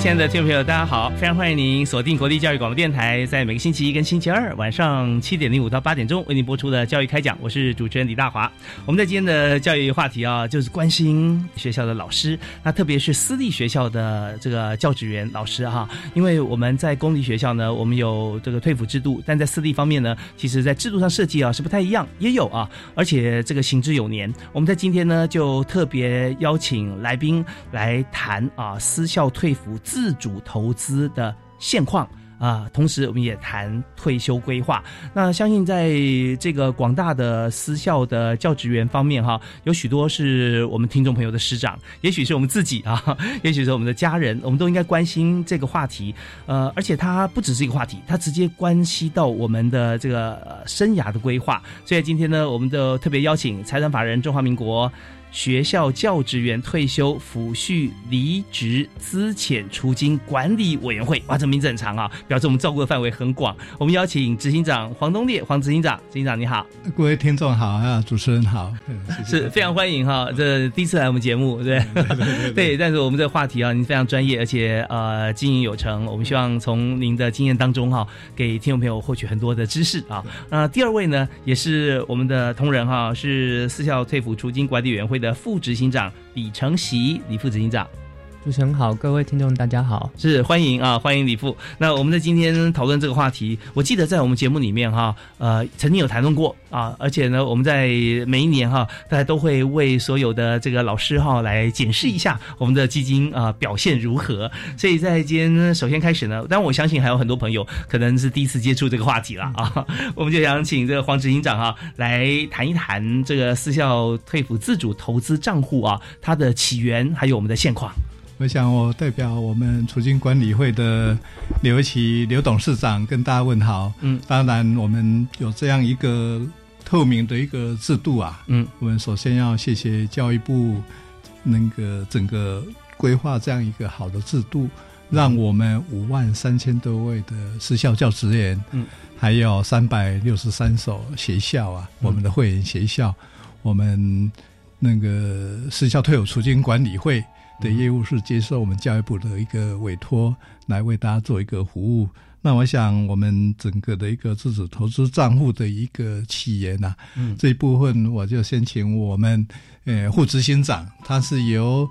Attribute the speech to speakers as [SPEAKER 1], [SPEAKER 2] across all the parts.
[SPEAKER 1] 亲爱的听众朋友，大家好！非常欢迎您锁定国立教育广播电台，在每个星期一跟星期二晚上七点零五到八点钟为您播出的教育开讲，我是主持人李大华。我们在今天的教育话题啊，就是关心学校的老师，那特别是私立学校的这个教职员老师哈，因为我们在公立学校呢，我们有这个退辅制度，但在私立方面呢，其实在制度上设计啊是不太一样，也有啊，而且这个行之有年。我们在今天呢，就特别邀请来宾来谈啊，私校退辅。自主投资的现况啊，同时我们也谈退休规划。那相信在这个广大的私校的教职员方面哈，有许多是我们听众朋友的师长，也许是我们自己啊，也许是我们的家人，我们都应该关心这个话题。呃，而且它不只是一个话题，它直接关系到我们的这个生涯的规划。所以今天呢，我们的特别邀请财产法人中华民国。学校教职员退休抚恤离职资遣除金管理委员会，哇，这名字很长啊，表示我们照顾的范围很广。我们邀请执行长黄东烈，黄执行长，执行长你好，
[SPEAKER 2] 各位听众好啊，主持人好，
[SPEAKER 1] 是非常欢迎哈，这第一次来我们节目，对 对，但是我们这个话题啊，您非常专业，而且呃经营有成，我们希望从您的经验当中哈，给听众朋友获取很多的知识啊。那第二位呢，也是我们的同仁哈，是私校退抚除金管理委员会。的副执行长李承袭，李副执行长。
[SPEAKER 3] 主持人好，各位听众大家好，
[SPEAKER 1] 是欢迎啊，欢迎李富。那我们在今天讨论这个话题，我记得在我们节目里面哈，呃，曾经有谈论过啊，而且呢，我们在每一年哈，大家都会为所有的这个老师哈来检视一下我们的基金啊表现如何。所以在今天首先开始呢，但我相信还有很多朋友可能是第一次接触这个话题了啊，我们就想请这个黄执行长哈来谈一谈这个私校退辅自主投资账户啊它的起源，还有我们的现况。
[SPEAKER 2] 我想，我代表我们储金管理会的刘奇刘董事长跟大家问好。嗯，当然，我们有这样一个透明的一个制度啊。嗯，我们首先要谢谢教育部那个整个规划这样一个好的制度，让我们五万三千多位的私校教职员，嗯，还有三百六十三所学校啊，我们的会员学校，我们那个私校退伍储金管理会。的业务是接受我们教育部的一个委托，来为大家做一个服务。那我想，我们整个的一个自主投资账户的一个起源呐，这一部分我就先请我们呃副执行长，他是由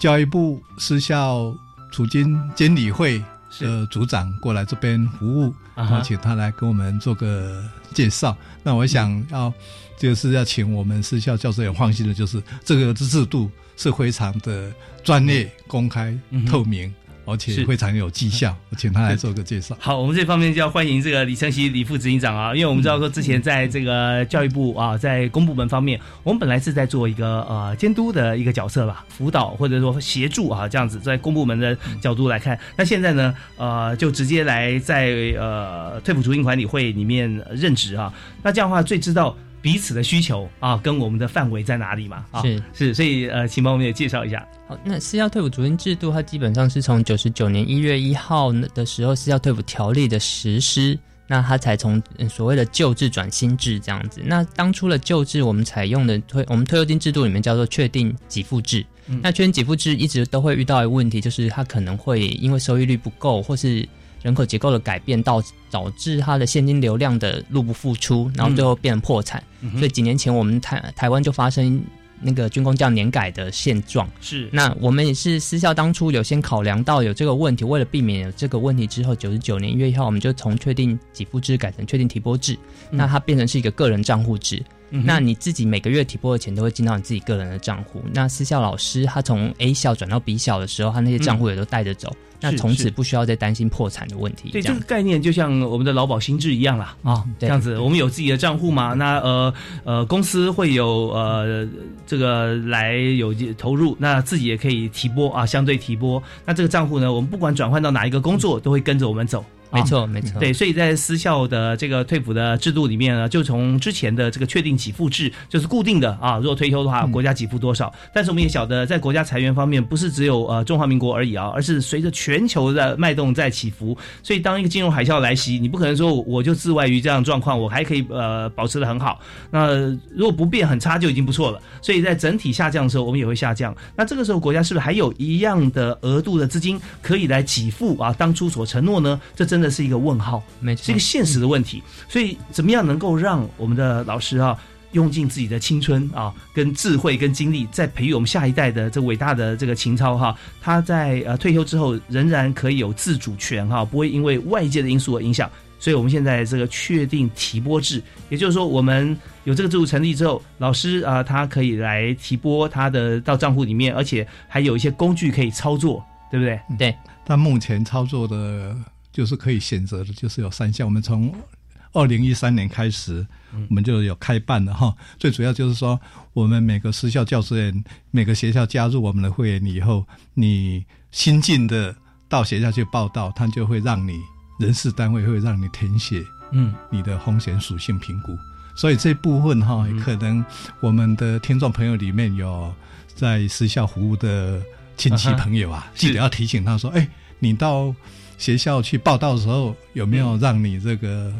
[SPEAKER 2] 教育部私校储金监理会的组长过来这边服务，然后请他来给我们做个介绍。那我想要就是要请我们私校教授也放心的，就是这个制度。是非常的专业、公开、透明，而且非常有绩效。我请他来做个介绍。
[SPEAKER 1] 好，我们这方面就要欢迎这个李承熙李副执行长啊，因为我们知道说之前在这个教育部啊，在公部门方面，我们本来是在做一个呃监督的一个角色吧，辅导或者说协助啊这样子，在公部门的角度来看，那现在呢呃就直接来在呃退辅助金管理会里面任职啊，那这样的话最知道。彼此的需求啊，跟我们的范围在哪里嘛？
[SPEAKER 3] 啊是
[SPEAKER 1] 是，所以呃，请帮我们也介绍一下。
[SPEAKER 3] 好，那私校退伍主任制度，它基本上是从九十九年一月一号的时候，私校退伍条例的实施，那它才从所谓的旧制转新制这样子。那当初的旧制，我们采用的退我们退休金制度里面叫做确定给付制。那确定给付制一直都会遇到一个问题，就是它可能会因为收益率不够，或是人口结构的改变，到导致它的现金流量的入不敷出，然后最后变成破产。所以几年前我们台台湾就发生那个军工教年改的现状。
[SPEAKER 1] 是，
[SPEAKER 3] 那我们也是私校当初有先考量到有这个问题，为了避免有这个问题之后，九十九年一月一号，我们就从确定给付制改成确定提拨制，那它变成是一个个人账户制。那你自己每个月提拨的钱都会进到你自己个人的账户。那私校老师他从 A 校转到 B 校的时候，他那些账户也都带着走。那从此不需要再担心破产的问题。
[SPEAKER 1] 对这个概念，就像我们的劳保新制一样啦啊，这样子，我们有自己的账户嘛？那呃呃，公司会有呃这个来有投入，那自己也可以提拨啊，相对提拨。那这个账户呢，我们不管转换到哪一个工作，都会跟着我们走。
[SPEAKER 3] 没错，没错。
[SPEAKER 1] 对，所以在私校的这个退抚的制度里面呢，就从之前的这个确定给付制，就是固定的啊，如果退休的话，国家给付多少。但是我们也晓得，在国家裁员方面，不是只有呃中华民国而已啊，而是随着全球的脉动在起伏。所以当一个金融海啸来袭，你不可能说我就自外于这样状况，我还可以呃保持的很好。那如果不变很差就已经不错了。所以在整体下降的时候，我们也会下降。那这个时候国家是不是还有一样的额度的资金可以来给付啊？当初所承诺呢？这真的是一个问号。
[SPEAKER 3] 没错，
[SPEAKER 1] 是一个现实的问题。所以，怎么样能够让我们的老师啊，用尽自己的青春啊，跟智慧、跟精力，在培育我们下一代的这伟大的这个情操哈？他在呃退休之后，仍然可以有自主权哈，不会因为外界的因素而影响。所以我们现在这个确定提拨制，也就是说，我们有这个制度成立之后，老师啊，他可以来提拨他的到账户里面，而且还有一些工具可以操作，对不对？
[SPEAKER 3] 对。
[SPEAKER 2] 但目前操作的。就是可以选择的，就是有三项。我们从二零一三年开始，我们就有开办了哈。最主要就是说，我们每个私校教职员，每个学校加入我们的会员以后，你新进的到学校去报道，他就会让你人事单位会让你填写，嗯，你的风险属性评估。所以这部分哈，可能我们的听众朋友里面有在私校服务的亲戚朋友啊，记得要提醒他说，哎，你到。学校去报道的时候，有没有让你这个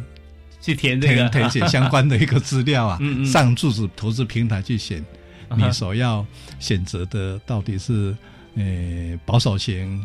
[SPEAKER 1] 去填这个
[SPEAKER 2] 填写相关的一个资料啊？上柱子投资平台去选你所要选择的到底是呃保守型、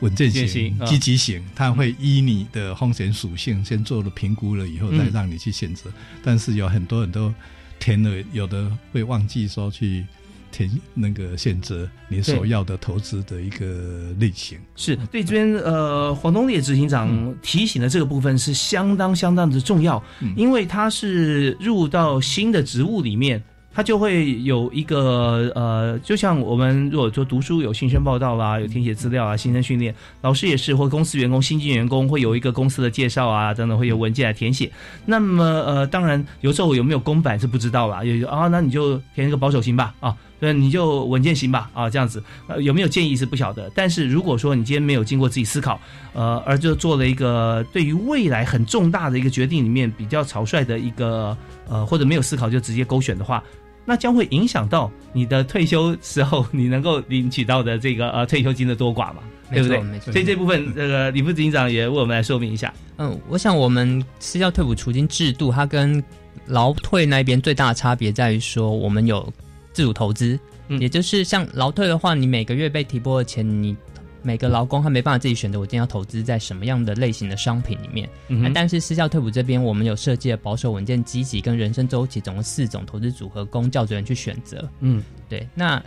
[SPEAKER 2] 稳健型、积极型？它会依你的风险属性先做了评估了以后，再让你去选择。但是有很多人都填了，有的会忘记说去。填那个选择你所要的投资的一个类型，
[SPEAKER 1] 是对这边呃黄东烈执行长提醒的这个部分是相当相当的重要，因为他是入到新的职务里面。他就会有一个呃，就像我们如果说读书有新生报道啦，有填写资料啊，新生训练，老师也是或公司员工新进员工会有一个公司的介绍啊等等，会有文件来填写。那么呃，当然有时候有没有公版是不知道啦，有啊，那你就填一个保守型吧啊，对，你就稳健型吧啊，这样子呃有没有建议是不晓得。但是如果说你今天没有经过自己思考，呃，而就做了一个对于未来很重大的一个决定里面比较草率的一个呃，或者没有思考就直接勾选的话。那将会影响到你的退休时候你能够领取到的这个呃退休金的多寡嘛？对不对？
[SPEAKER 3] 没错。
[SPEAKER 1] 所以这部分这个李副执行长也为我们来说明一下。
[SPEAKER 3] 嗯，我想我们私教退补储金制度，它跟劳退那边最大的差别在于说，我们有自主投资，也就是像劳退的话，你每个月被提拨的钱，你。每个劳工他没办法自己选择，我今天要投资在什么样的类型的商品里面。嗯，但是私校退补这边，我们有设计了保守、稳健、积极跟人生周期总共四种投资组合，供教职员去选择。嗯，对。那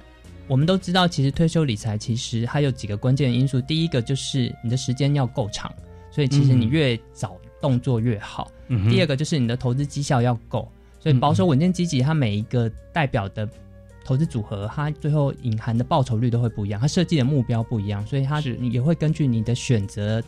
[SPEAKER 3] 我们都知道，其实退休理财其实还有几个关键因素。第一个就是你的时间要够长，所以其实你越早动作越好。嗯。第二个就是你的投资绩效要够，所以保守、稳健、积极，它每一个代表的。投资组合，它最后隐含的报酬率都会不一样，它设计的目标不一样，所以它也会根据你的选择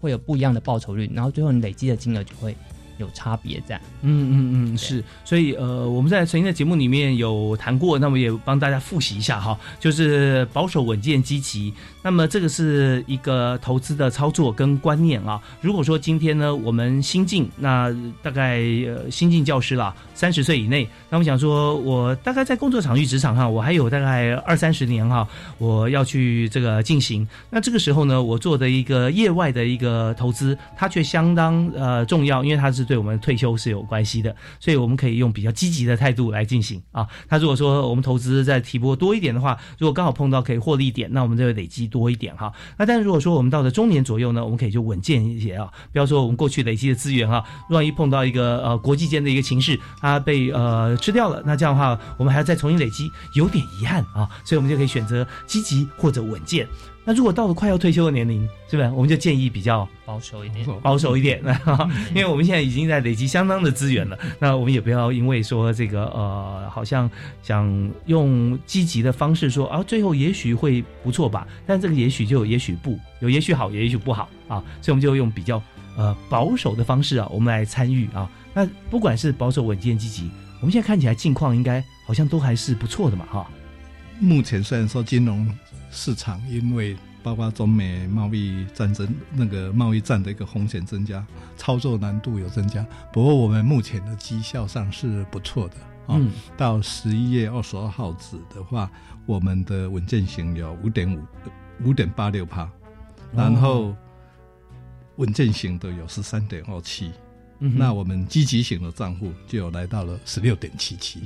[SPEAKER 3] 会有不一样的报酬率，然后最后你累积的金额就会。有差别在，
[SPEAKER 1] 嗯嗯嗯，是，所以呃，我们在曾经的节目里面有谈过，那么也帮大家复习一下哈，就是保守、稳健、积极，那么这个是一个投资的操作跟观念啊。如果说今天呢，我们新进，那大概呃新进教师啦，三十岁以内，那我想说，我大概在工作场域、职场上，我还有大概二三十年哈，我要去这个进行，那这个时候呢，我做的一个业外的一个投资，它却相当呃重要，因为它是。对我们退休是有关系的，所以我们可以用比较积极的态度来进行啊。他如果说我们投资在提拨多一点的话，如果刚好碰到可以获利点，那我们就会累积多一点哈。那但是如果说我们到了中年左右呢，我们可以就稳健一些啊。比方说我们过去累积的资源哈，万一碰到一个呃国际间的一个情势，它被呃吃掉了，那这样的话我们还要再重新累积，有点遗憾啊。所以我们就可以选择积极或者稳健。那如果到了快要退休的年龄，是不是我们就建议比较
[SPEAKER 3] 保守一点，
[SPEAKER 1] 保守一点，因为我们现在已经在累积相当的资源了。那我们也不要因为说这个呃，好像想用积极的方式说啊，最后也许会不错吧。但这个也许就也许不，有也许好，也许不好啊。所以我们就用比较呃保守的方式啊，我们来参与啊。那不管是保守、稳健、积极，我们现在看起来境况应该好像都还是不错的嘛，哈。
[SPEAKER 2] 目前虽然说金融。市场因为包括中美贸易战争那个贸易战的一个风险增加，操作难度有增加。不过我们目前的绩效上是不错的啊。到十一月二十二号止的话，我们的稳健型有五点五五点八六帕，然后稳健型的有十三点二七，那我们积极型的账户就有来到了十六点七七，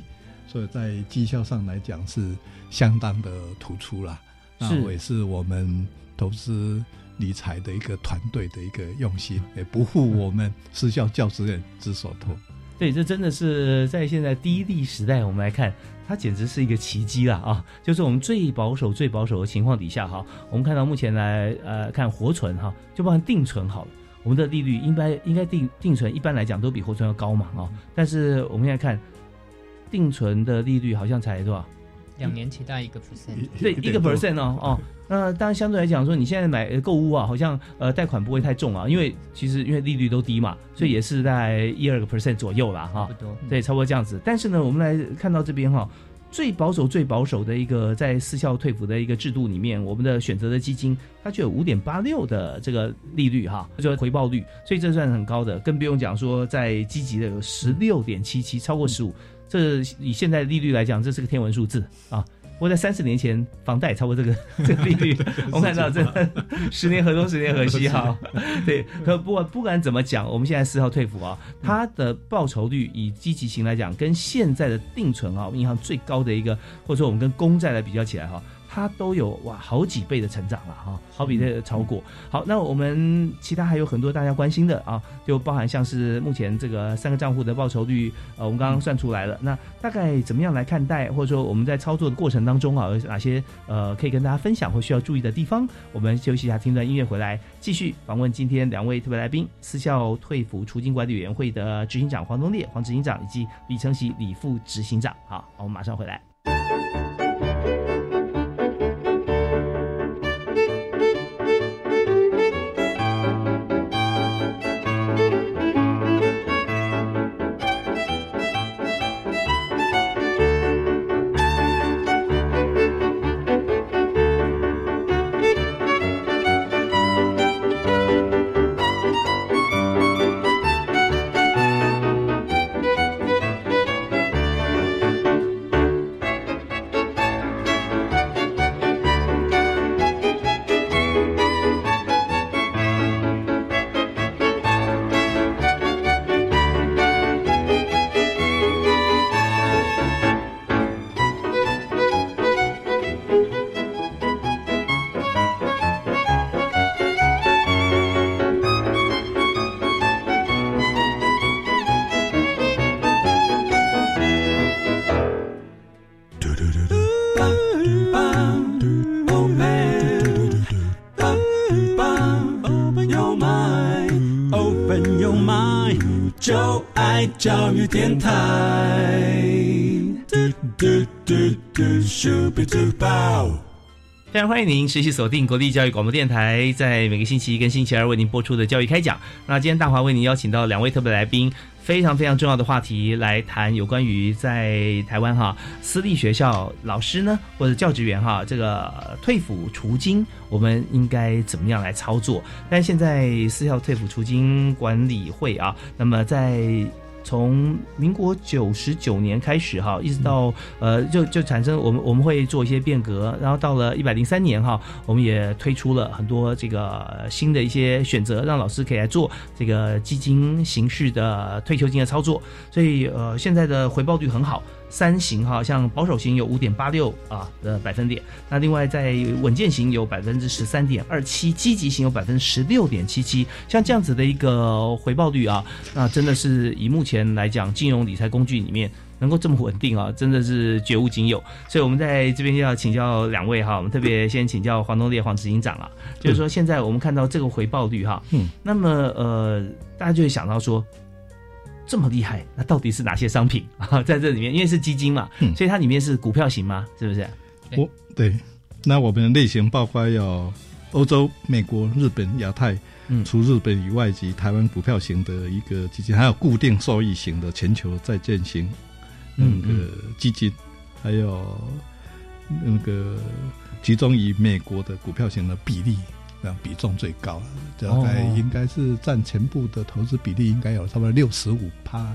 [SPEAKER 2] 所以在绩效上来讲是相当的突出了。那也是我们投资理财的一个团队的一个用心，也不负我们私校教职员之所托。
[SPEAKER 1] 对，这真的是在现在低利时代，我们来看，它简直是一个奇迹了啊！就是我们最保守、最保守的情况底下哈，我们看到目前来呃看活存哈，就包含定存好了，我们的利率应该应该定定存一般来讲都比活存要高嘛啊，但是我们现在看定存的利率好像才多少？
[SPEAKER 3] 两年期待一个 percent，
[SPEAKER 1] 对，一个 percent 哦哦，那当然相对来讲说，你现在买购物啊，好像呃贷款不会太重啊，因为其实因为利率都低嘛，所以也是在一二个 percent 左右啦哈，对，差不多这样子。但是呢，我们来看到这边哈，最保守最保守的一个在私校退服的一个制度里面，我们的选择的基金它就有五点八六的这个利率哈，就回报率，所以这算很高的，更不用讲说在积极的有十六点七七，超过十五。这以现在的利率来讲，这是个天文数字啊！我在三十年前，房贷超过这个这个利率，我们看到这十年河东，十年河西哈。对，可不管不管怎么讲，我们现在四号退服啊，它的报酬率以积极型来讲，跟现在的定存啊，银行最高的一个，或者说我们跟公债来比较起来哈。它都有哇好几倍的成长了哈，好比这超过。好，那我们其他还有很多大家关心的啊，就包含像是目前这个三个账户的报酬率，呃，我们刚刚算出来了。那大概怎么样来看待，或者说我们在操作的过程当中啊，有哪些呃可以跟大家分享或需要注意的地方？我们休息一下，听段音乐回来，继续访问今天两位特别来宾：私校退服出境管理委员会的执行长黄东烈黄执行长，以及李承喜李副执行长。好，我们马上回来。教育电台。非常欢迎您持续锁定国立教育广播电台，在每个星期一跟星期二为您播出的教育开讲。那今天大华为您邀请到两位特别来宾。非常非常重要的话题来谈有关于在台湾哈私立学校老师呢或者教职员哈这个退抚除金我们应该怎么样来操作？但现在私校退抚除金管理会啊，那么在从民国九十九年开始哈，一直到呃就就产生我们我们会做一些变革，然后到了一百零三年哈，我们也推出了很多这个新的一些选择，让老师可以来做这个基金形式的退休金的操作，所以呃现在的回报率很好。三型哈，像保守型有五点八六啊的百分点，那另外在稳健型有百分之十三点二七，积极型有百分之十六点七七，像这样子的一个回报率啊，那真的是以目前来讲金融理财工具里面能够这么稳定啊，真的是绝无仅有。所以我们在这边要请教两位哈，我们特别先请教黄东烈黄执行长啊，就是说现在我们看到这个回报率哈，嗯，那么呃，大家就会想到说。这么厉害，那到底是哪些商品啊？在这里面，因为是基金嘛，所以它里面是股票型吗？是不是？
[SPEAKER 2] 我对，那我们的类型包括有欧洲、美国、日本、亚太，嗯，除日本以外及台湾股票型的一个基金，还有固定收益型的全球债券型那个基金，还有那个集中于美国的股票型的比例。比重最高，大概应该是占全部的投资比例，应该有差不多六十五趴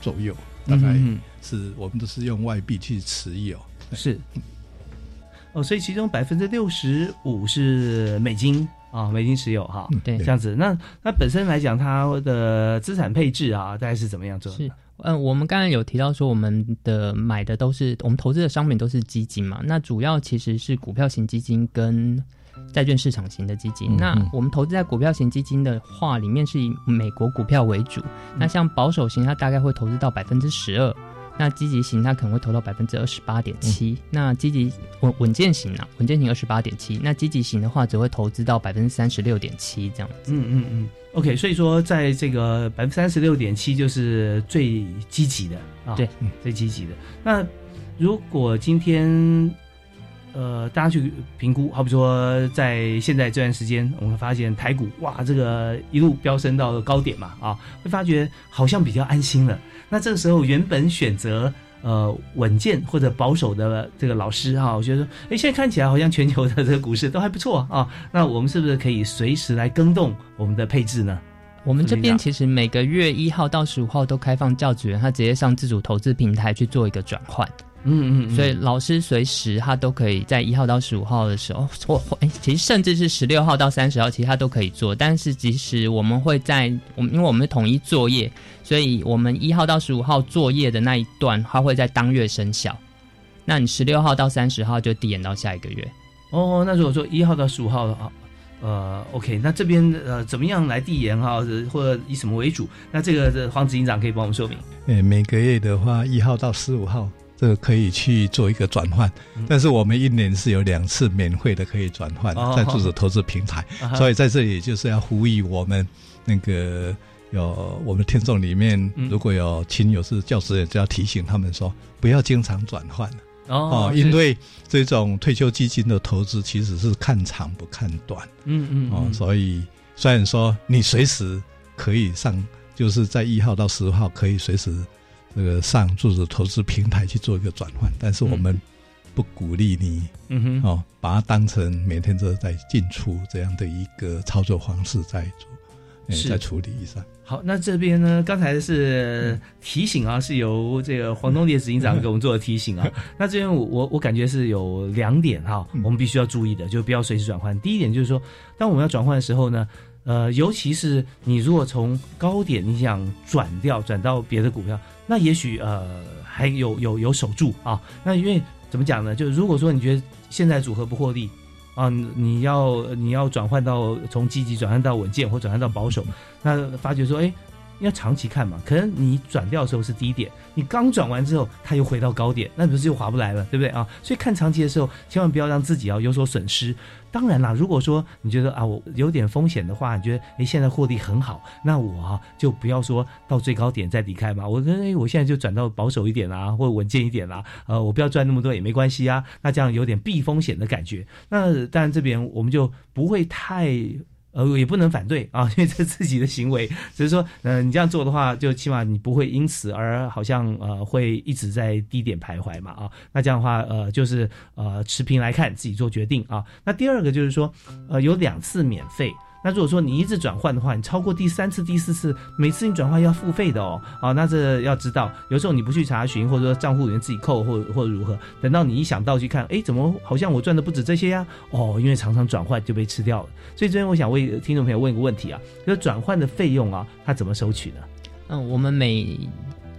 [SPEAKER 2] 左右。大概是我们都是用外币去持有，
[SPEAKER 1] 是哦，所以其中百分之六十五是美金啊，美金持有哈，
[SPEAKER 3] 对，
[SPEAKER 1] 这样子。那那本身来讲，它的资产配置啊，大概是怎么样做？
[SPEAKER 3] 是嗯，我们刚才有提到说，我们的买的都是我们投资的商品都是基金嘛，那主要其实是股票型基金跟。债券市场型的基金，那我们投资在股票型基金的话，里面是以美国股票为主。那像保守型，它大概会投资到百分之十二；那积极型，它可能会投到百分之二十八点七。那积极稳稳健型啊，稳健型二十八点七。那积极型的话，只会投资到百分之三十六点七这样子。
[SPEAKER 1] 嗯嗯嗯。OK，所以说在这个百分之三十六点七就是最积极的啊，
[SPEAKER 3] 对，
[SPEAKER 1] 最积极的。那如果今天。呃，大家去评估，好比说，在现在这段时间，我们发现台股哇，这个一路飙升到高点嘛，啊，会发觉好像比较安心了。那这个时候，原本选择呃稳健或者保守的这个老师哈，我觉得说，哎，现在看起来好像全球的这个股市都还不错啊。那我们是不是可以随时来更动我们的配置呢？
[SPEAKER 3] 我们这边其实每个月一号到十五号都开放教职员，他直接上自主投资平台去做一个转换。嗯嗯，所以老师随时他都可以在一号到十五号的时候，或哎，其实甚至是十六号到三十号，其实他都可以做。但是即使我们会在我们，因为我们是统一作业，所以我们一号到十五号作业的那一段，它会在当月生效。那你十六号到三十号就递延到下一个月。
[SPEAKER 1] 哦，那如果说一号到十五号的话，呃，OK，那这边呃怎么样来递延哈，或者以什么为主？那这个黄执行长可以帮我们说明。
[SPEAKER 2] 诶，每个月的话，一号到十五号。这个可以去做一个转换，但是我们一年是有两次免费的可以转换，在自主投资平台，所以在这里就是要呼吁我们那个有我们听众里面如果有亲友是教师，也就要提醒他们说不要经常转换哦，因为这种退休基金的投资其实是看长不看短，嗯嗯哦，所以虽然说你随时可以上，就是在一号到十号可以随时。这个上自主投资平台去做一个转换，但是我们不鼓励你，嗯哼，哦，把它当成每天都在进出这样的一个操作方式在做，在处理一下。
[SPEAKER 1] 好，那这边呢，刚才是提醒啊，是由这个黄东烈执行长给我们做的提醒啊。那这边我我我感觉是有两点哈，我们必须要注意的，就不要随时转换。第一点就是说，当我们要转换的时候呢。呃，尤其是你如果从高点你想转掉转到别的股票，那也许呃还有有有守住啊。那因为怎么讲呢？就是如果说你觉得现在组合不获利啊，你要你要转换到从积极转换到稳健或转换到保守，那发觉说哎。要长期看嘛，可能你转掉的时候是低点，你刚转完之后，它又回到高点，那不是又划不来了，对不对啊？所以看长期的时候，千万不要让自己要有所损失。当然啦，如果说你觉得啊，我有点风险的话，你觉得哎现在获利很好，那我就不要说到最高点再离开嘛。我觉得哎，我现在就转到保守一点啦，或稳健一点啦，呃，我不要赚那么多也没关系啊。那这样有点避风险的感觉。那当然这边我们就不会太。呃，也不能反对啊，因为这自己的行为，只是说，嗯，你这样做的话，就起码你不会因此而好像呃会一直在低点徘徊嘛啊。那这样的话，呃，就是呃持平来看，自己做决定啊。那第二个就是说，呃，有两次免费，那如果说你一直转换的话，你超过第三次、第四次，每次你转换要付费的哦。啊，那这要知道，有时候你不去查询，或者说账户里面自己扣，或或者如何，等到你一想到去看，哎，怎么好像我赚的不止这些呀？哦，因为常常转换就被吃掉了。所以这边我想为听众朋友问一个问题啊，就是转换的费用啊，它怎么收取呢？
[SPEAKER 3] 嗯，我们每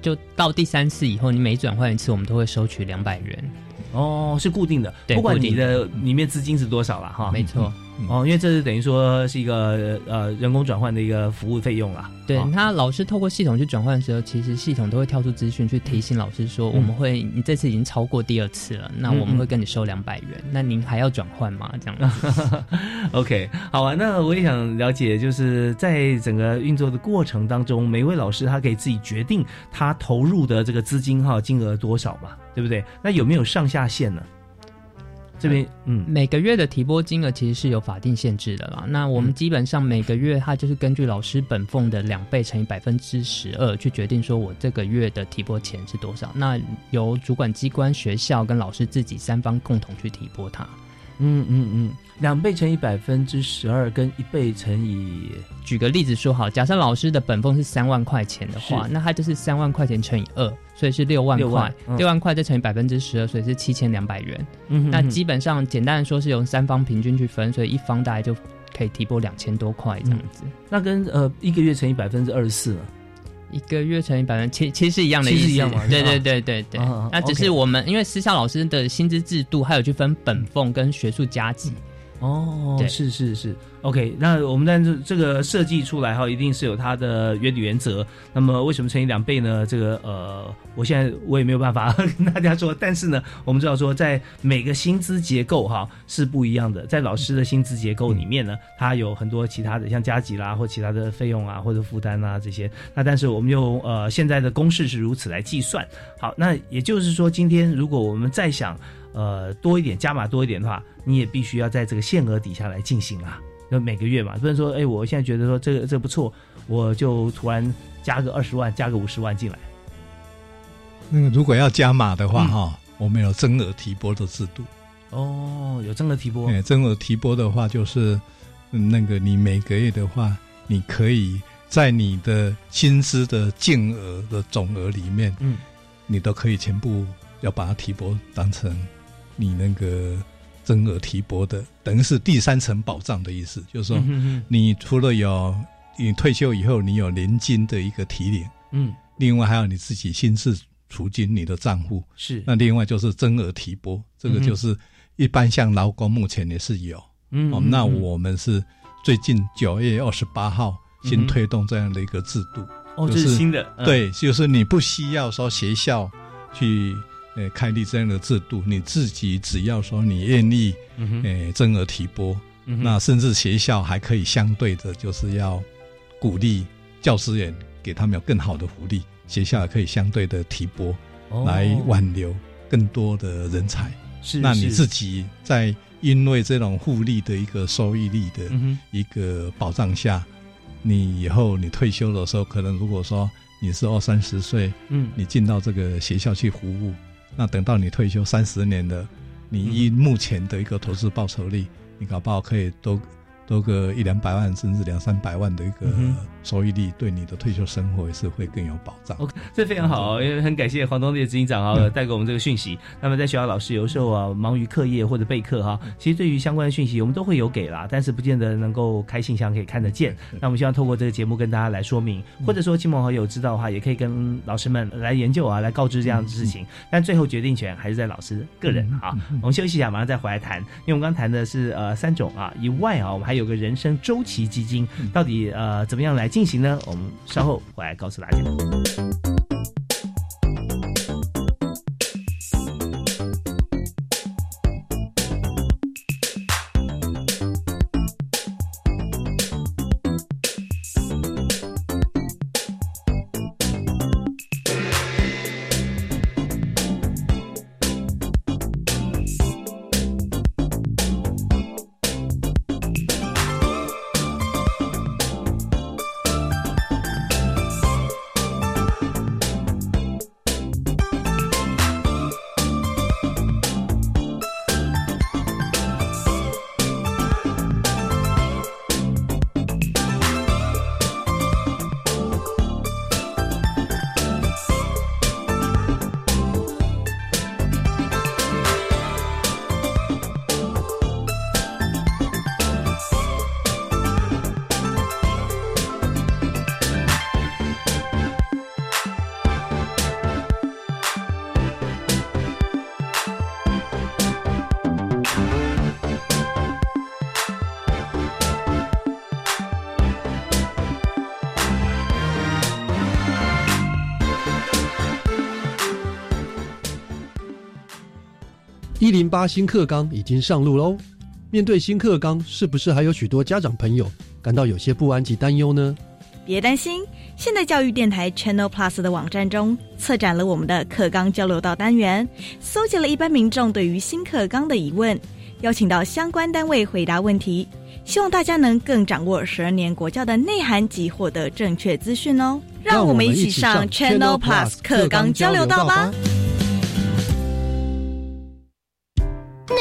[SPEAKER 3] 就到第三次以后，你每转换一次，我们都会收取两百元。
[SPEAKER 1] 哦，是固定的，不管你的里面资金是多少了哈。
[SPEAKER 3] 没错。
[SPEAKER 1] 哦，因为这是等于说是一个呃人工转换的一个服务费用啦。
[SPEAKER 3] 对他老师透过系统去转换的时候，其实系统都会跳出资讯去提醒老师说，我们会你这次已经超过第二次了，那我们会跟你收两百元，那您还要转换吗？这样子。
[SPEAKER 1] OK，好啊，那我也想了解，就是在整个运作的过程当中，每位老师他可以自己决定他投入的这个资金哈金额多少嘛，对不对？那有没有上下限呢？这边嗯，
[SPEAKER 3] 每个月的提拨金额其实是有法定限制的啦。那我们基本上每个月，它就是根据老师本俸的两倍乘以百分之十二去决定，说我这个月的提拨钱是多少。那由主管机关、学校跟老师自己三方共同去提拨它。
[SPEAKER 1] 嗯嗯嗯，两倍乘以百分之十二，跟一倍乘以，
[SPEAKER 3] 举个例子说好，假设老师的本俸是三万块钱的话，那他就是三万块钱乘以二。所以是六万块，六万块再乘以百分之十二，所以是七千两百元。嗯，那基本上简单的说，是由三方平均去分，所以一方大概就可以提拨两千多块这样子。
[SPEAKER 1] 那跟呃一个月乘以百分之二十四，
[SPEAKER 3] 一个月乘以百分，其其实是一样的意思，
[SPEAKER 1] 一样嘛？
[SPEAKER 3] 对对对对对。那只是我们因为私校老师的薪资制度还有去分本俸跟学术加级。
[SPEAKER 1] 哦，是是是，OK。那我们但是这个设计出来哈，一定是有它的原理原则。那么为什么乘以两倍呢？这个呃，我现在我也没有办法 跟大家说。但是呢，我们知道说，在每个薪资结构哈是不一样的。在老师的薪资结构里面呢，它有很多其他的，像加急啦或其他的费用啊或者负担啊这些。那但是我们用呃现在的公式是如此来计算。好，那也就是说，今天如果我们再想。呃，多一点加码多一点的话，你也必须要在这个限额底下来进行啊。那每个月嘛，不能说，哎，我现在觉得说这个这不错，我就突然加个二十万，加个五十万进来。
[SPEAKER 2] 那个如果要加码的话，哈，我们有增额提拨的制度。
[SPEAKER 1] 哦，有增额提拨。
[SPEAKER 2] 哎，增额提拨的话，就是那个你每个月的话，你可以在你的薪资的净额的总额里面，嗯，你都可以全部要把它提拨当成。你那个增额提拨的，等于是第三层保障的意思，就是说，你除了有你退休以后你有年金的一个提领，嗯，另外还有你自己薪资储金你的账户
[SPEAKER 1] 是，
[SPEAKER 2] 那另外就是增额提拨，这个就是一般像劳工目前也是有，嗯，那我们是最近九月二十八号新推动这样的一个制度，
[SPEAKER 1] 哦，这是新的，
[SPEAKER 2] 对，就是你不需要说学校去。呃，开立这样的制度，你自己只要说你愿意，呃，增额提拨，那甚至学校还可以相对的，就是要鼓励教师员给他们有更好的福利，学校也可以相对的提拨，来挽留更多的人才。
[SPEAKER 1] 是，
[SPEAKER 2] 那你自己在因为这种互利的一个收益率的一个保障下，你以后你退休的时候，可能如果说你是二三十岁，嗯，你进到这个学校去服务。那等到你退休三十年的，你以目前的一个投资报酬率，你搞不好可以多。多个一两百万甚至两三百万的一个收益率，对你的退休生活也是会更有保障。
[SPEAKER 1] OK，这非常好，因为很感谢黄东烈执行长啊带给我们这个讯息。那么在学校老师有时候啊忙于课业或者备课哈，其实对于相关的讯息我们都会有给啦，但是不见得能够开信箱可以看得见。那我们希望透过这个节目跟大家来说明，或者说亲朋好友知道的话，也可以跟老师们来研究啊，来告知这样的事情。但最后决定权还是在老师个人啊。我们休息一下，马上再回来谈。因为我们刚谈的是呃三种啊以外啊，我们还。有个人生周期基金，到底呃怎么样来进行呢？我们稍后回来告诉大家。
[SPEAKER 4] 零八新课纲已经上路喽。面对新课纲，是不是还有许多家长朋友感到有些不安及担忧呢？
[SPEAKER 5] 别担心，现代教育电台 Channel Plus 的网站中，策展了我们的课纲交流道单元，搜集了一般民众对于新课纲的疑问，邀请到相关单位回答问题，希望大家能更掌握十二年国教的内涵及获得正确资讯哦。让我们一起上 Channel Plus 课纲交流道吧。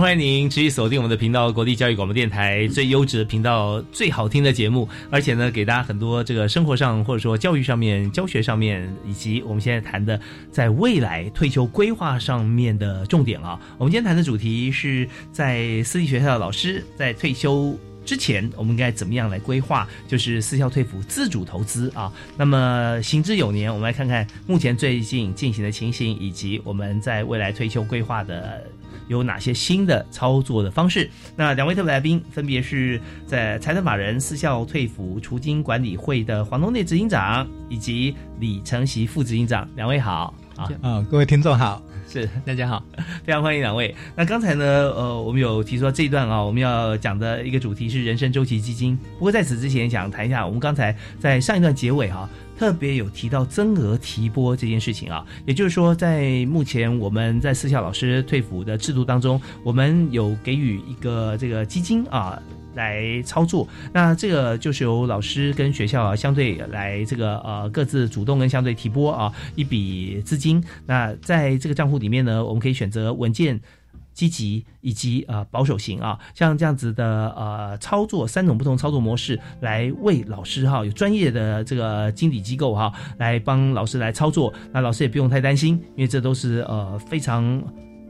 [SPEAKER 1] 欢迎您持续锁定我们的频道——国立教育广播电台最优质的频道、最好听的节目，而且呢，给大家很多这个生活上或者说教育上面、教学上面，以及我们现在谈的在未来退休规划上面的重点啊。我们今天谈的主题是在私立学校的老师在退休之前，我们应该怎么样来规划？就是私校退辅自主投资啊。那么行之有年，我们来看看目前最近进行的情形，以及我们在未来退休规划的。有哪些新的操作的方式？那两位特别来宾分别是在财团法人私校退服除金管理会的黄东内执行长，以及李承袭副执行长。两位好
[SPEAKER 2] 啊！啊，各位听众好，
[SPEAKER 1] 是大家好，非常欢迎两位。那刚才呢，呃，我们有提出这一段啊，我们要讲的一个主题是人生周期基金。不过在此之前，想谈一下，我们刚才在上一段结尾哈。特别有提到增额提拨这件事情啊，也就是说，在目前我们在私校老师退辅的制度当中，我们有给予一个这个基金啊来操作。那这个就是由老师跟学校啊相对来这个呃各自主动跟相对提拨啊一笔资金。那在这个账户里面呢，我们可以选择稳健。积极以及呃保守型啊，像这样子的呃操作三种不同操作模式来为老师哈有专业的这个经理机构哈来帮老师来操作，那老师也不用太担心，因为这都是呃非常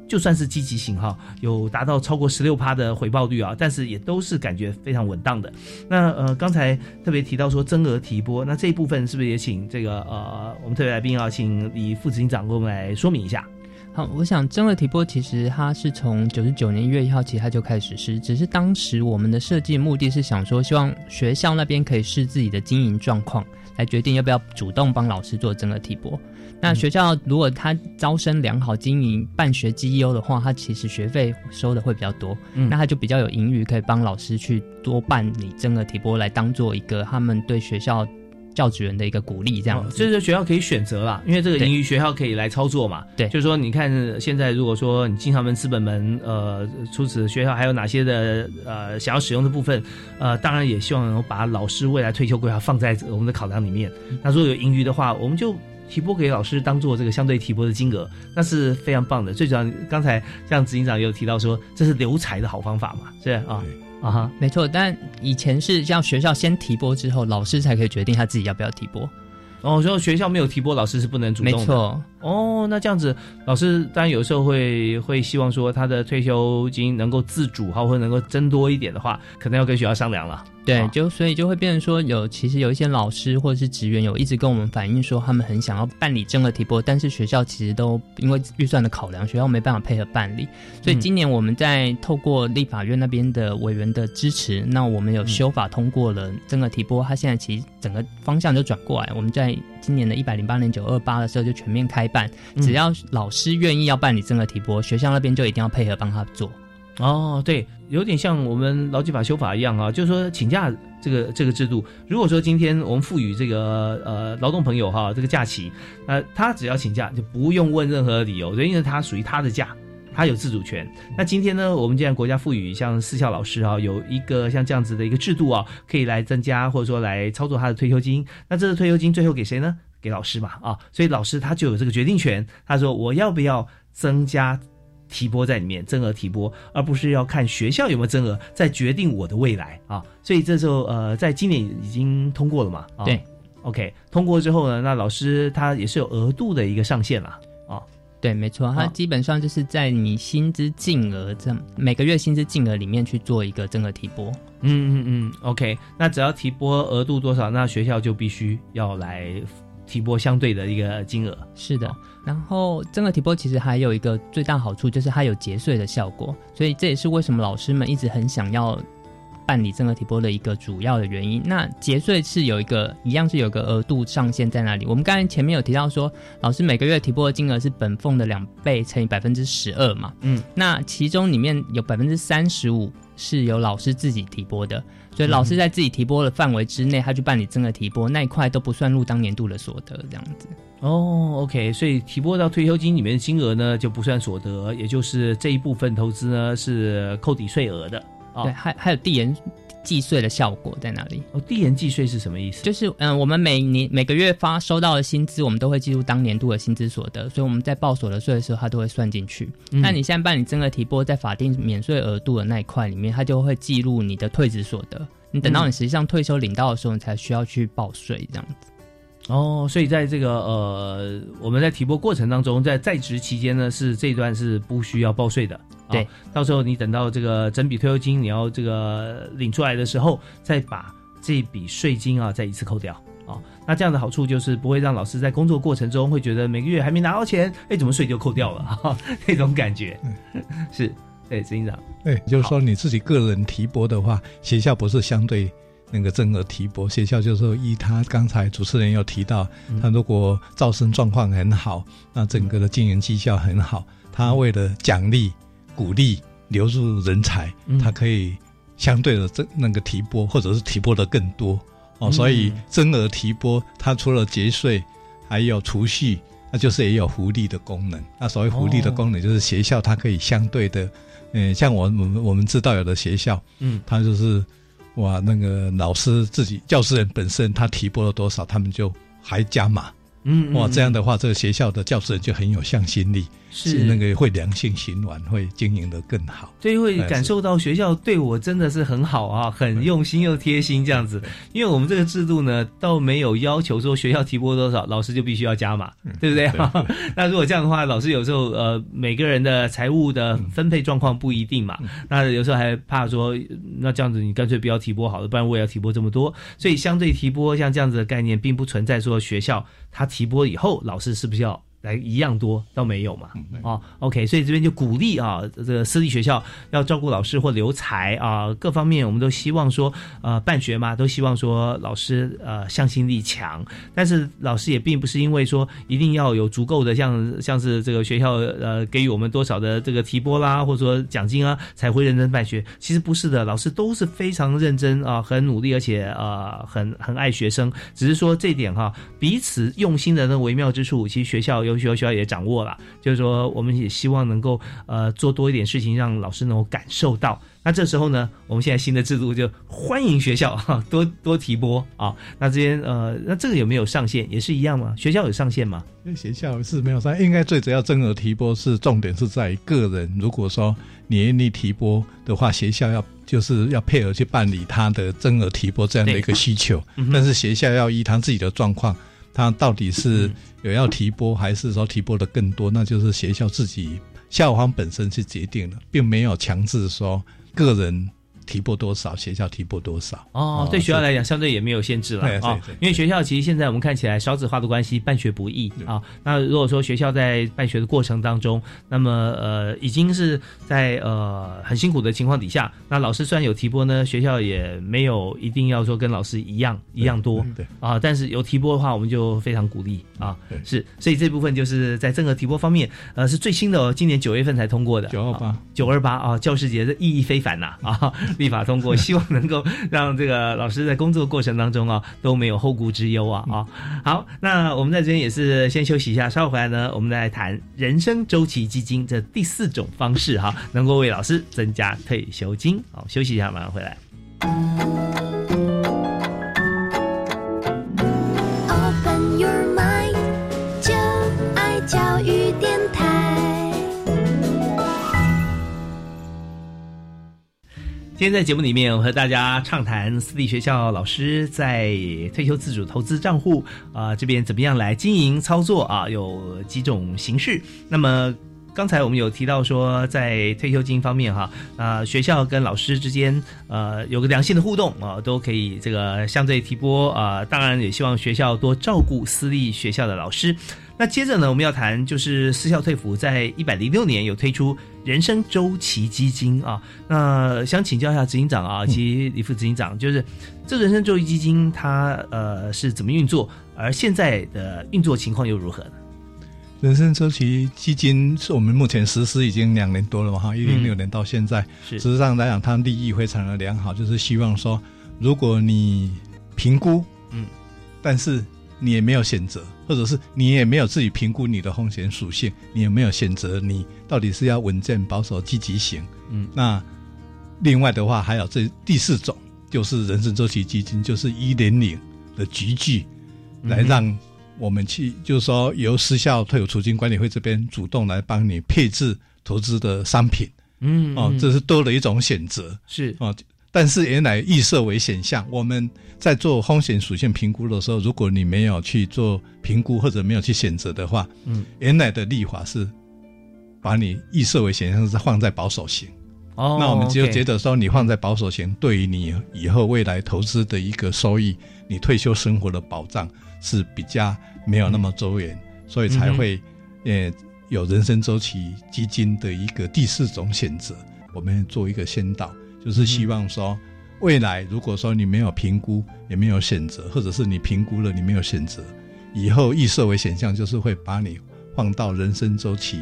[SPEAKER 1] 就算是积极型哈，有达到超过十六趴的回报率啊，但是也都是感觉非常稳当的。那呃刚才特别提到说增额提拨，那这一部分是不是也请这个呃我们特别来宾啊，请李副执行长给我们来说明一下？
[SPEAKER 3] 好，我想增额提拨其实它是从九十九年一月一号起它就开始实施，只是当时我们的设计目的是想说，希望学校那边可以视自己的经营状况来决定要不要主动帮老师做增额提拨。那学校如果他招生良好、经营办学绩优的话，他其实学费收的会比较多，那他就比较有盈余，可以帮老师去多办理增额提拨，来当做一个他们对学校。教职员的一个鼓励，这样，
[SPEAKER 1] 就是学校可以选择啦，因为这个盈余学校可以来操作嘛。
[SPEAKER 3] 对，
[SPEAKER 1] 就是说，你看现在如果说你经常门、资本门，呃，除此学校还有哪些的呃想要使用的部分，呃，当然也希望能够把老师未来退休规划放在我们的考量里面。那如果有盈余的话，我们就提拨给老师当做这个相对提拨的金额，那是非常棒的。最主要，刚才像执行长也有提到说，这是留财的好方法嘛，是啊。
[SPEAKER 3] 啊哈，没错，但以前是要学校先提拨之后，老师才可以决定他自己要不要提拨。
[SPEAKER 1] 哦，说学校没有提拨，老师是不能主动的。
[SPEAKER 3] 没错。
[SPEAKER 1] 哦，那这样子，老师当然有时候会会希望说他的退休金能够自主哈，或者能够增多一点的话，可能要跟学校商量了。
[SPEAKER 3] 对，就所以就会变成说，有其实有一些老师或者是职员有一直跟我们反映说，他们很想要办理正额提拨，但是学校其实都因为预算的考量，学校没办法配合办理。所以今年我们在透过立法院那边的委员的支持，那我们有修法通过了正额提拨，它现在其实整个方向就转过来，我们在今年的一百零八年九二八的时候就全面开办，只要老师愿意要办理正额提拨，学校那边就一定要配合帮他做。
[SPEAKER 1] 哦，对，有点像我们劳基法修法一样啊，就是说请假这个这个制度，如果说今天我们赋予这个呃劳动朋友哈这个假期，呃他只要请假就不用问任何理由，因为他属于他的假，他有自主权。那今天呢，我们既然国家赋予像私校老师啊有一个像这样子的一个制度啊，可以来增加或者说来操作他的退休金，那这个退休金最后给谁呢？给老师嘛啊，所以老师他就有这个决定权，他说我要不要增加。提拨在里面，增额提拨，而不是要看学校有没有增额，再决定我的未来啊。所以这时候，呃，在今年已经通过了嘛？
[SPEAKER 3] 对
[SPEAKER 1] ，OK，通过之后呢，那老师他也是有额度的一个上限了啊。
[SPEAKER 3] 对，没错，他基本上就是在你薪资净额这每个月薪资净额里面去做一个增额提拨。
[SPEAKER 1] 嗯嗯嗯，OK，那只要提拨额度多少，那学校就必须要来。提拨相对的一个金额
[SPEAKER 3] 是的，然后增额提拨其实还有一个最大好处就是它有节税的效果，所以这也是为什么老师们一直很想要办理增额提拨的一个主要的原因。那节税是有一个一样是有个额度上限在那里。我们刚才前面有提到说，老师每个月提拨的金额是本俸的两倍乘以百分之十二嘛，嗯，那其中里面有百分之三十五 是由老师自己提拨的。所以老师在自己提拨的范围之内，他去办理增额提拨那一块都不算入当年度的所得，这样子。
[SPEAKER 1] 哦，OK，所以提拨到退休金里面的金额呢就不算所得，也就是这一部分投资呢是扣抵税额的。
[SPEAKER 3] 对，还还有递延。计税的效果在哪里？
[SPEAKER 1] 哦，递延计税是什么意思？
[SPEAKER 3] 就是嗯，我们每年每个月发收到的薪资，我们都会计入当年度的薪资所得，所以我们在报所得税的时候，它都会算进去。那你现在办理增额提拨，在法定免税额度的那一块里面，它就会记录你的退职所得。你等到你实际上退休领到的时候，你才需要去报税这样子。
[SPEAKER 1] 哦，所以在这个呃，我们在提拨过程当中，在在职期间呢，是这段是不需要报税的。
[SPEAKER 3] 对，
[SPEAKER 1] 到时候你等到这个整笔退休金你要这个领出来的时候，再把这笔税金啊再一次扣掉啊。那这样的好处就是不会让老师在工作过程中会觉得每个月还没拿到钱，哎，怎么税就扣掉了？哈？那种感觉。是，对，执行长，
[SPEAKER 2] 对，就是说你自己个人提拨的话，学校不是相对那个增额提拨，学校就是说依他刚才主持人有提到，他如果招生状况很好，那整个的经营绩效很好，他为了奖励。鼓励流入人才，他可以相对的增那个提拨，或者是提拨的更多哦。所以增额提拨，它除了节税，还有储蓄，那就是也有福利的功能。那所谓福利的功能，就是学校它可以相对的，嗯，像我们我们知道有的学校，嗯，他就是哇，那个老师自己教师人本身他提拨了多少，他们就还加码。嗯，哇，这样的话，这个学校的教师人就很有向心力，是那个会良性循环，会经营的更好，
[SPEAKER 1] 所以会感受到学校对我真的是很好啊，很用心又贴心这样子。因为我们这个制度呢，倒没有要求说学校提拨多少，老师就必须要加码，对不对？那如果这样的话，老师有时候呃，每个人的财务的分配状况不一定嘛，那有时候还怕说，那这样子你干脆不要提拨好了，不然我也要提拨这么多。所以相对提拨像这样子的概念，并不存在说学校他。提拨以后，老师是不是要？来一样多倒没有嘛？啊，OK，所以这边就鼓励啊，这个私立学校要照顾老师或留才啊，各方面我们都希望说，呃，办学嘛，都希望说老师呃向心力强。但是老师也并不是因为说一定要有足够的像像是这个学校呃给予我们多少的这个提拨啦，或者说奖金啊，才会认真办学。其实不是的，老师都是非常认真啊，很努力，而且呃很很爱学生。只是说这点哈，彼此用心的那微妙之处，其实学校有。学校学校也掌握了，就是说，我们也希望能够呃做多一点事情，让老师能够感受到。那这时候呢，我们现在新的制度就欢迎学校哈多多提拨啊。那这边呃，那这个有没有上限？也是一样吗？学校有上限吗？
[SPEAKER 2] 因为学校是没有上，应该最主要增额提拨是重点是在个人。如果说你愿意提拨的话，学校要就是要配合去办理他的增额提拨这样的一个需求。但是学校要依他自己的状况。他到底是有要提拨，还是说提拨的更多？那就是学校自己校方本身去决定的，并没有强制说个人。提拨多少，学校提拨多少
[SPEAKER 1] 哦。对学校来讲，相对也没有限制了啊。因为学校其实现在我们看起来少子化的关系，办学不易啊。那如果说学校在办学的过程当中，那么呃，已经是在呃很辛苦的情况底下，那老师虽然有提拨呢，学校也没有一定要说跟老师一样一样多
[SPEAKER 2] 对
[SPEAKER 1] 啊。但是有提拨的话，我们就非常鼓励啊。是，所以这部分就是在整个提拨方面，呃，是最新的，今年九月份才通过的
[SPEAKER 2] 九二八
[SPEAKER 1] 九二八啊，教师节的意义非凡呐啊。立法通过，希望能够让这个老师在工作过程当中啊都没有后顾之忧啊啊！好，那我们在这边也是先休息一下，稍后回来呢，我们再来谈人生周期基金这第四种方式哈，能够为老师增加退休金。好，休息一下，马上回来。今天在节目里面，我和大家畅谈私立学校老师在退休自主投资账户啊这边怎么样来经营操作啊，有几种形式。那么刚才我们有提到说，在退休金方面哈啊，学校跟老师之间呃有个良性的互动啊，都可以这个相对提拨啊。当然也希望学校多照顾私立学校的老师。那接着呢，我们要谈就是私校退服，在一百零六年有推出人生周期基金啊。那想请教一下执行长啊，及李副执行长，就是这人生周期基金它呃是怎么运作，而现在的运作情况又如何呢？
[SPEAKER 2] 人生周期基金是我们目前实施已经两年多了嘛，哈，一零六年到现在，
[SPEAKER 1] 事
[SPEAKER 2] 实上来讲，它利益非常的良好，就是希望说，如果你评估，嗯，但是。你也没有选择，或者是你也没有自己评估你的风险属性，你也没有选择你到底是要稳健、保守、积极型。嗯，那另外的话还有这第四种，就是人生周期基金，就是一零零的集聚，来让我们去，就是说由失效退伍储金管理会这边主动来帮你配置投资的商品。嗯，哦，这是多了一种选择。
[SPEAKER 1] 是
[SPEAKER 2] 哦。但是原来预设为选项，我们在做风险属性评估的时候，如果你没有去做评估或者没有去选择的话，嗯，原来的立法是把你预设为选项是放在保守型，
[SPEAKER 1] 哦，
[SPEAKER 2] 那我们就觉得说你放在保守型，对于你以后未来投资的一个收益，你退休生活的保障是比较没有那么周延，所以才会呃有人生周期基金的一个第四种选择，我们做一个先导。就是希望说，未来如果说你没有评估，也没有选择，或者是你评估了你没有选择，以后预设为选项就是会把你放到人生周期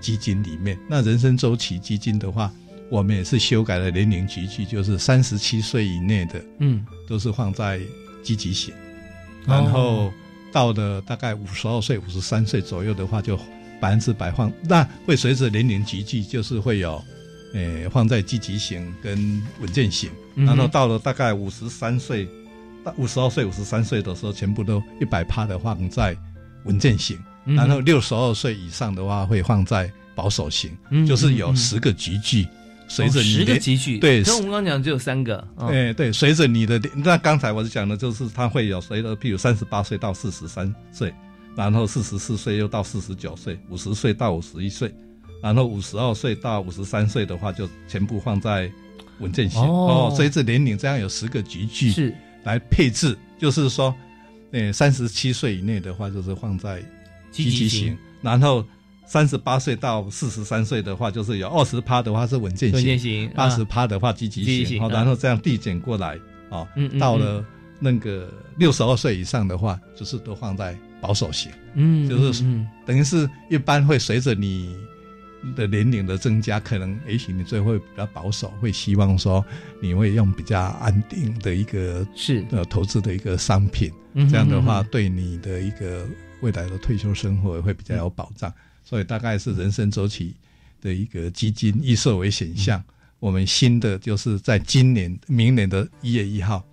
[SPEAKER 2] 基金里面。那人生周期基金的话，我们也是修改了年龄集聚，就是三十七岁以内的，嗯，都是放在积极型，然后到了大概五十二岁、五十三岁左右的话，就百分之百放。那会随着年龄集聚，就是会有。诶，放在积极型跟稳健型，然后到了大概五十三岁，到五十二岁、五十三岁的时候，全部都一百趴的放在稳健型，然后六十二岁以上的话会放在保守型，就是有十个集聚，随着
[SPEAKER 1] 十个集聚，
[SPEAKER 2] 对，
[SPEAKER 1] 跟我们刚刚讲只有三个，
[SPEAKER 2] 哎，对，随着你的，那刚才我是讲的，就是它会有随着，譬如三十八岁到四十三岁，然后四十四岁又到四十九岁，五十岁到五十一岁。然后五十二岁到五十三岁的话，就全部放在稳健型哦。随着年龄这样有十个集聚
[SPEAKER 1] 是
[SPEAKER 2] 来配置，就是说，呃，三十七岁以内的话就是放在积极型，然后三十八岁到四十三岁的话，就是有二十趴的话是稳健型，八十趴的话积极型，然后这样递减过来哦。到了那个六十二岁以上的话，就是都放在保守型，嗯，就是等于是一般会随着你。的年龄的增加，可能也许你最后会比较保守，会希望说你会用比较安定的一个
[SPEAKER 1] 是
[SPEAKER 2] 呃投资的一个商品，这样的话对你的一个未来的退休生活会比较有保障。所以大概是人生周期的一个基金预设为选项。我们新的就是在今年明年的一月一号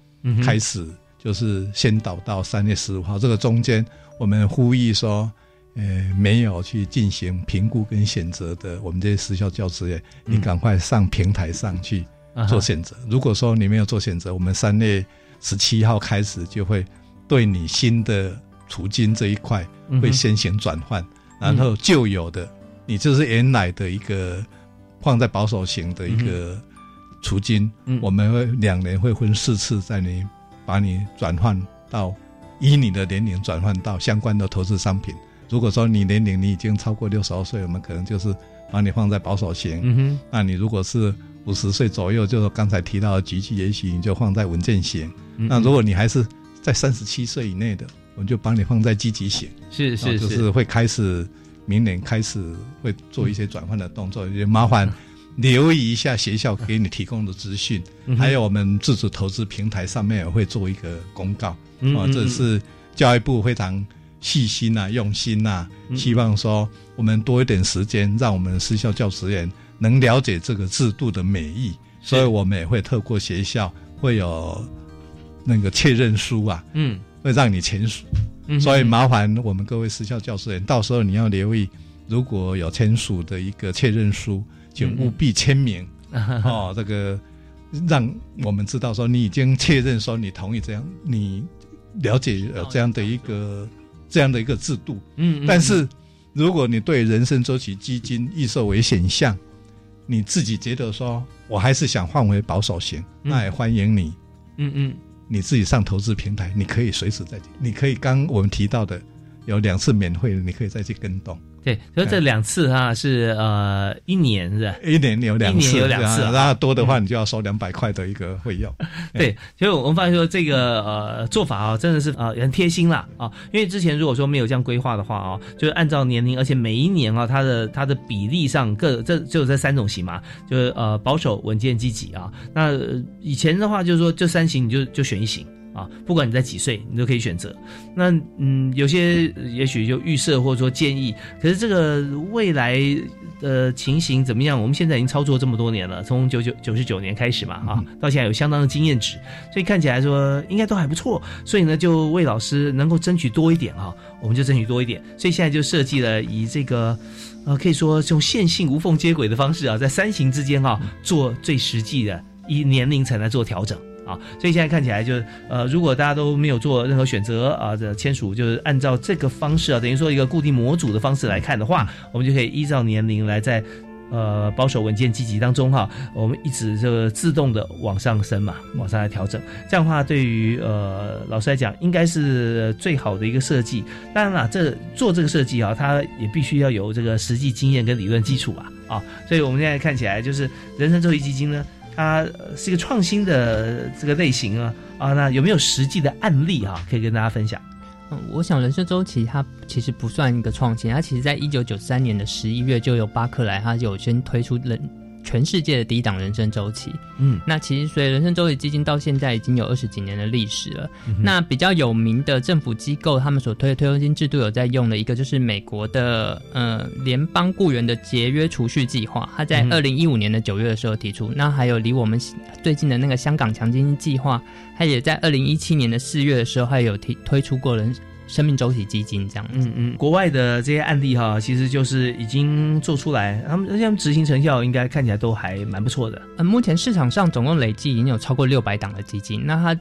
[SPEAKER 2] 开始，就是先导到三月十五号，这个中间我们呼吁说。呃，没有去进行评估跟选择的，我们这些私校教职员，你赶快上平台上去做选择。如果说你没有做选择，我们三月十七号开始就会对你新的储金这一块会先行转换，然后旧有的你就是原来的一个放在保守型的一个储金，我们会两年会分四次在你把你转换到以你的年龄转换到相关的投资商品。如果说你年龄你已经超过六十二岁，我们可能就是把你放在保守型。嗯哼，那你如果是五十岁左右，就是刚才提到的举基，也许你就放在稳健型。那如果你还是在三十七岁以内的，我们就帮你放在积极型。
[SPEAKER 1] 是是
[SPEAKER 2] 是，就是会开始明年开始会做一些转换的动作，也麻烦 留意一下学校给你提供的资讯，还有我们自主投资平台上面也会做一个公告。啊，这是教育部非常细心呐、用心呐，希望说我们多一点时间，让我们私校教职员能了解这个制度的美意，所以我们也会透过学校会有。那个确认书啊，嗯，会让你签署，所以麻烦我们各位私校教师员，到时候你要留意，如果有签署的一个确认书，请务必签名。哦。这个让我们知道说你已经确认说你同意这样，你了解有这样的一个这样的一个制度。嗯，但是如果你对人生周期基金预设为选项，你自己觉得说我还是想换为保守型，那也欢迎你。嗯嗯。你自己上投资平台，你可以随时再，你可以刚我们提到的有两次免费的，你可以再去跟动。
[SPEAKER 1] 对，所以这两次哈是呃一年是吧？
[SPEAKER 2] 一年有两次，一年
[SPEAKER 1] 有两次，
[SPEAKER 2] 那多的话你就要收两百块的一个费用。
[SPEAKER 1] 对，所以我们发现说这个呃做法啊真的是呃很贴心啦啊，因为之前如果说没有这样规划的话啊，就是按照年龄，而且每一年啊它的它的比例上各这就这三种型嘛，就是呃保守、稳健、积极啊。那以前的话就是说这三型你就就选一型。啊，不管你在几岁，你都可以选择。那嗯，有些也许就预设或者说建议，可是这个未来的情形怎么样？我们现在已经操作这么多年了，从九九九十九年开始嘛，啊，到现在有相当的经验值，所以看起来说应该都还不错。所以呢，就魏老师能够争取多一点啊，我们就争取多一点。所以现在就设计了以这个呃，可以说用线性无缝接轨的方式啊，在三型之间啊，做最实际的以年龄层来做调整。啊，所以现在看起来就是，呃，如果大家都没有做任何选择啊，这签署就是按照这个方式啊，等于说一个固定模组的方式来看的话，我们就可以依照年龄来在，呃，保守稳健积极当中哈，我们一直就自动的往上升嘛，往上来调整，这样的话对于呃老师来讲，应该是最好的一个设计。当然了，这做这个设计啊，它也必须要有这个实际经验跟理论基础啊，啊，所以我们现在看起来就是人生周期基金呢。它是一个创新的这个类型啊啊，那有没有实际的案例啊，可以跟大家分享？
[SPEAKER 3] 嗯，我想人生周期它其实不算一个创新，它其实在一九九三年的十一月就有巴克莱，它有先推出人。全世界的第一档人生周期，嗯，那其实所以人生周期基金到现在已经有二十几年的历史了。那比较有名的政府机构，他们所推的退休金制度有在用的一个，就是美国的呃联邦雇员的节约储蓄计划，它在二零一五年的九月的时候提出。那还有离我们最近的那个香港强基金计划，它也在二零一七年的四月的时候，还有提推出过人。生命周期基金这样，嗯
[SPEAKER 1] 嗯，国外的这些案例哈，其实就是已经做出来，他们他们执行成效应该看起来都还蛮不错的。
[SPEAKER 3] 嗯，目前市场上总共累计已经有超过六百档的基金，那它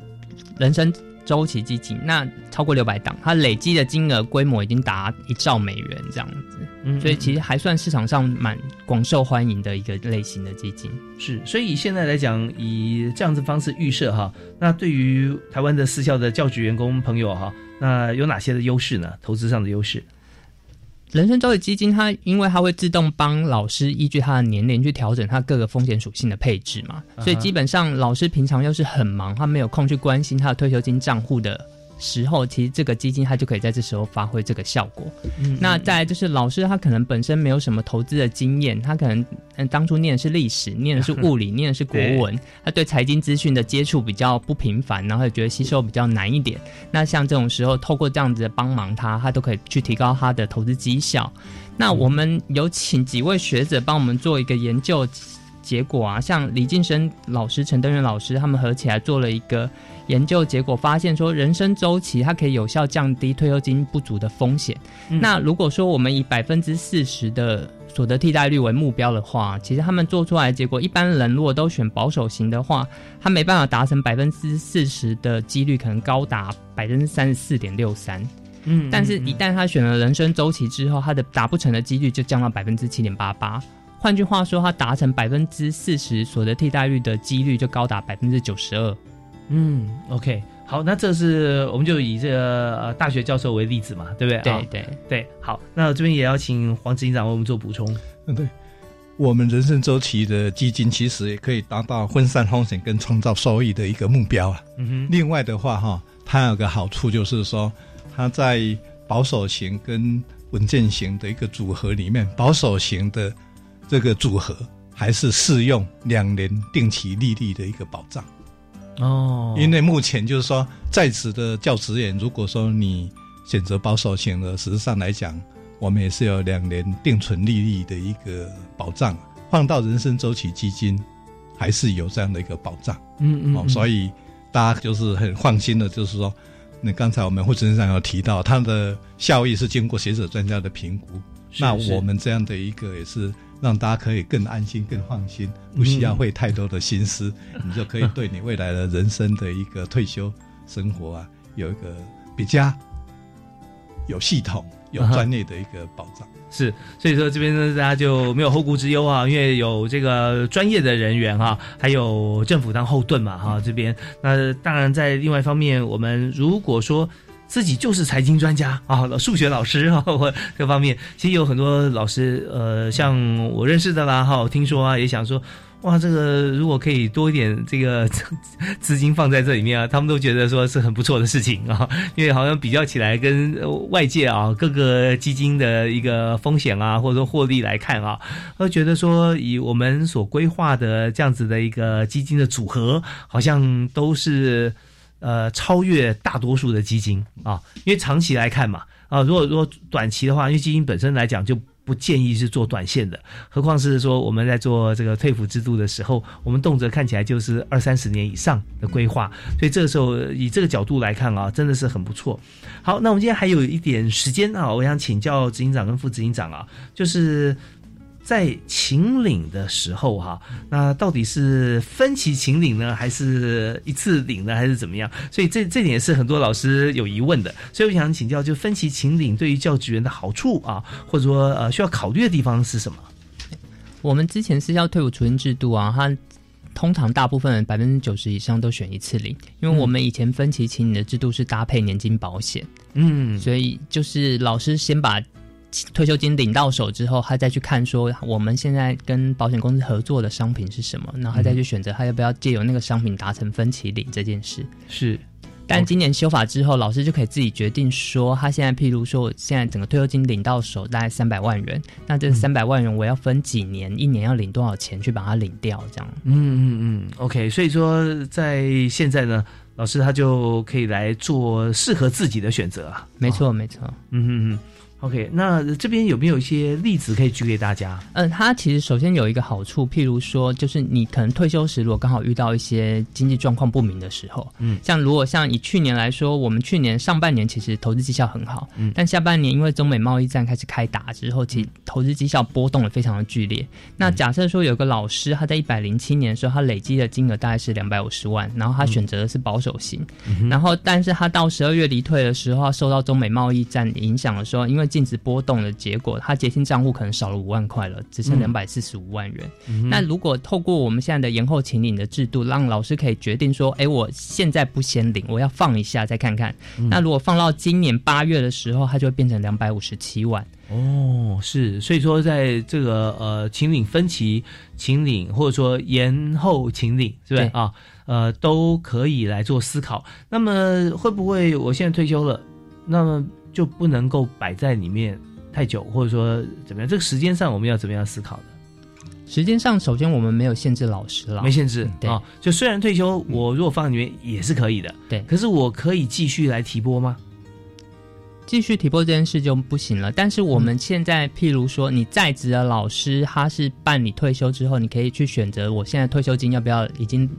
[SPEAKER 3] 人生周期基金那超过六百档，它累积的金额规模已经达一兆美元这样子，嗯，所以其实还算市场上蛮广受欢迎的一个类型的基金。
[SPEAKER 1] 是，所以现在来讲，以这样子方式预设哈，那对于台湾的私校的教职员工朋友哈。那有哪些的优势呢？投资上的优势，
[SPEAKER 3] 人生周期基金它因为它会自动帮老师依据他的年龄去调整他各个风险属性的配置嘛，所以基本上老师平常又是很忙，他没有空去关心他的退休金账户的。时候，其实这个基金它就可以在这时候发挥这个效果。嗯，那再就是老师他可能本身没有什么投资的经验，他可能嗯当初念的是历史，念的是物理，念的是国文，他对财经资讯的接触比较不频繁，然后也觉得吸收比较难一点。那像这种时候，透过这样子的帮忙，他他都可以去提高他的投资绩效。那我们有请几位学者帮我们做一个研究结果啊，像李晋生老师、陈登元老师他们合起来做了一个。研究结果发现说，人生周期它可以有效降低退休金不足的风险。那如果说我们以百分之四十的所得替代率为目标的话，其实他们做出来的结果，一般人如果都选保守型的话，他没办法达成百分之四十的几率，可能高达百分之三十四点六三。嗯，但是一旦他选了人生周期之后，他的达不成的几率就降到百分之七点八八。换句话说，他达成百分之四十所得替代率的几率就高达百分之九十二。
[SPEAKER 1] 嗯，OK，好，那这是我们就以这个呃大学教授为例子嘛，对不对？
[SPEAKER 3] 对对
[SPEAKER 1] 对，好，那这边也要请黄执行长为我们做补充。
[SPEAKER 2] 嗯，对，我们人生周期的基金其实也可以达到分散风险跟创造收益的一个目标啊。嗯哼。另外的话哈，它有个好处就是说，它在保守型跟稳健型的一个组合里面，保守型的。这个组合还是适用两年定期利率的一个保障哦，因为目前就是说在职的教职员，如果说你选择保守型的，实际上来讲，我们也是有两年定存利率的一个保障，放到人生周期基金还是有这样的一个保障，嗯嗯，哦，所以大家就是很放心的，就是说，那刚才我们副执行长有提到，它的效益是经过学者专家的评估，那我们这样的一个也是。让大家可以更安心、更放心，不需要费太多的心思，你就可以对你未来的人生的一个退休生活啊，有一个比较有系统、有专业的一个保障。
[SPEAKER 1] 是，所以说这边呢，大家就没有后顾之忧啊，因为有这个专业的人员哈，还有政府当后盾嘛哈。这边那当然在另外一方面，我们如果说。自己就是财经专家啊，数学老师 啊，或各方面，其实有很多老师，呃，像我认识的啦，哈，听说啊，也想说，哇，这个如果可以多一点这个资 金放在这里面啊，他们都觉得说是很不错的事情啊，因为好像比较起来跟外界啊各个基金的一个风险啊，或者说获利来看啊，都觉得说以我们所规划的这样子的一个基金的组合，好像都是。呃，超越大多数的基金啊，因为长期来看嘛，啊，如果如果短期的话，因为基金本身来讲就不建议是做短线的，何况是说我们在做这个退服制度的时候，我们动辄看起来就是二三十年以上的规划，所以这个时候以这个角度来看啊，真的是很不错。好，那我们今天还有一点时间啊，我想请教执行长跟副执行长啊，就是。在秦岭的时候，哈，那到底是分期秦岭呢，还是一次领呢，还是怎么样？所以这这点是很多老师有疑问的。所以我想请教，就分期秦岭对于教职员的好处啊，或者说呃需要考虑的地方是什么？
[SPEAKER 3] 我们之前私校退伍储蓄制度啊，它通常大部分百分之九十以上都选一次领，因为我们以前分期请领的制度是搭配年金保险，嗯，所以就是老师先把。退休金领到手之后，他再去看说我们现在跟保险公司合作的商品是什么，然后他再去选择他要不要借由那个商品达成分期领这件事。
[SPEAKER 1] 是，
[SPEAKER 3] 但今年修法之后，老师就可以自己决定说，他现在譬如说，我现在整个退休金领到手大概三百万元，那这三百万元我要分几年，一年要领多少钱去把它领掉，这样。
[SPEAKER 1] 嗯嗯嗯，OK。所以说，在现在呢，老师他就可以来做适合自己的选择啊。
[SPEAKER 3] 没错，没错。嗯嗯嗯。
[SPEAKER 1] OK，那这边有没有一些例子可以举给大家？
[SPEAKER 3] 嗯，它其实首先有一个好处，譬如说，就是你可能退休时，如果刚好遇到一些经济状况不明的时候，嗯，像如果像以去年来说，我们去年上半年其实投资绩效很好，嗯，但下半年因为中美贸易战开始开打之后，其投资绩效波动的非常的剧烈。那假设说有个老师他在一百零七年的时候，他累积的金额大概是两百五十万，然后他选择的是保守型，然后但是他到十二月离退的时候，受到中美贸易战影响的时候，因为净值波动的结果，他结清账户可能少了五万块了，只剩两百四十五万元。那如果透过我们现在的延后请领的制度，让老师可以决定说，哎，我现在不先领，我要放一下再看看。那如果放到今年八月的时候，它就会变成两百五十七万。
[SPEAKER 1] 哦，是，所以说在这个呃请领分期请领，或者说延后请领，是不是啊？呃，都可以来做思考。那么会不会我现在退休了？那么就不能够摆在里面太久，或者说怎么样？这个时间上我们要怎么样思考的？
[SPEAKER 3] 时间上，首先我们没有限制老师了，
[SPEAKER 1] 没限制啊。就虽然退休，我如果放里面也是可以的，
[SPEAKER 3] 对。
[SPEAKER 1] 可是我可以继续来提拨吗？
[SPEAKER 3] 继续提拨这件事就不行了。但是我们现在，譬如说你在职的老师，他是办理退休之后，你可以去选择，我现在退休金要不要已经。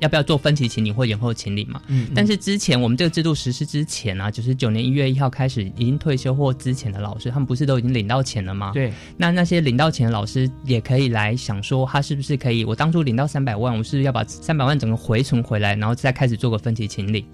[SPEAKER 3] 要不要做分期请领或延后请领嘛？嗯，但是之前我们这个制度实施之前啊，九十九年一月一号开始已经退休或之前的老师，他们不是都已经领到钱了吗？
[SPEAKER 1] 对，
[SPEAKER 3] 那那些领到钱的老师也可以来想说，他是不是可以？我当初领到三百万，我是不是要把三百万整个回存回来，然后再开始做个分期请领？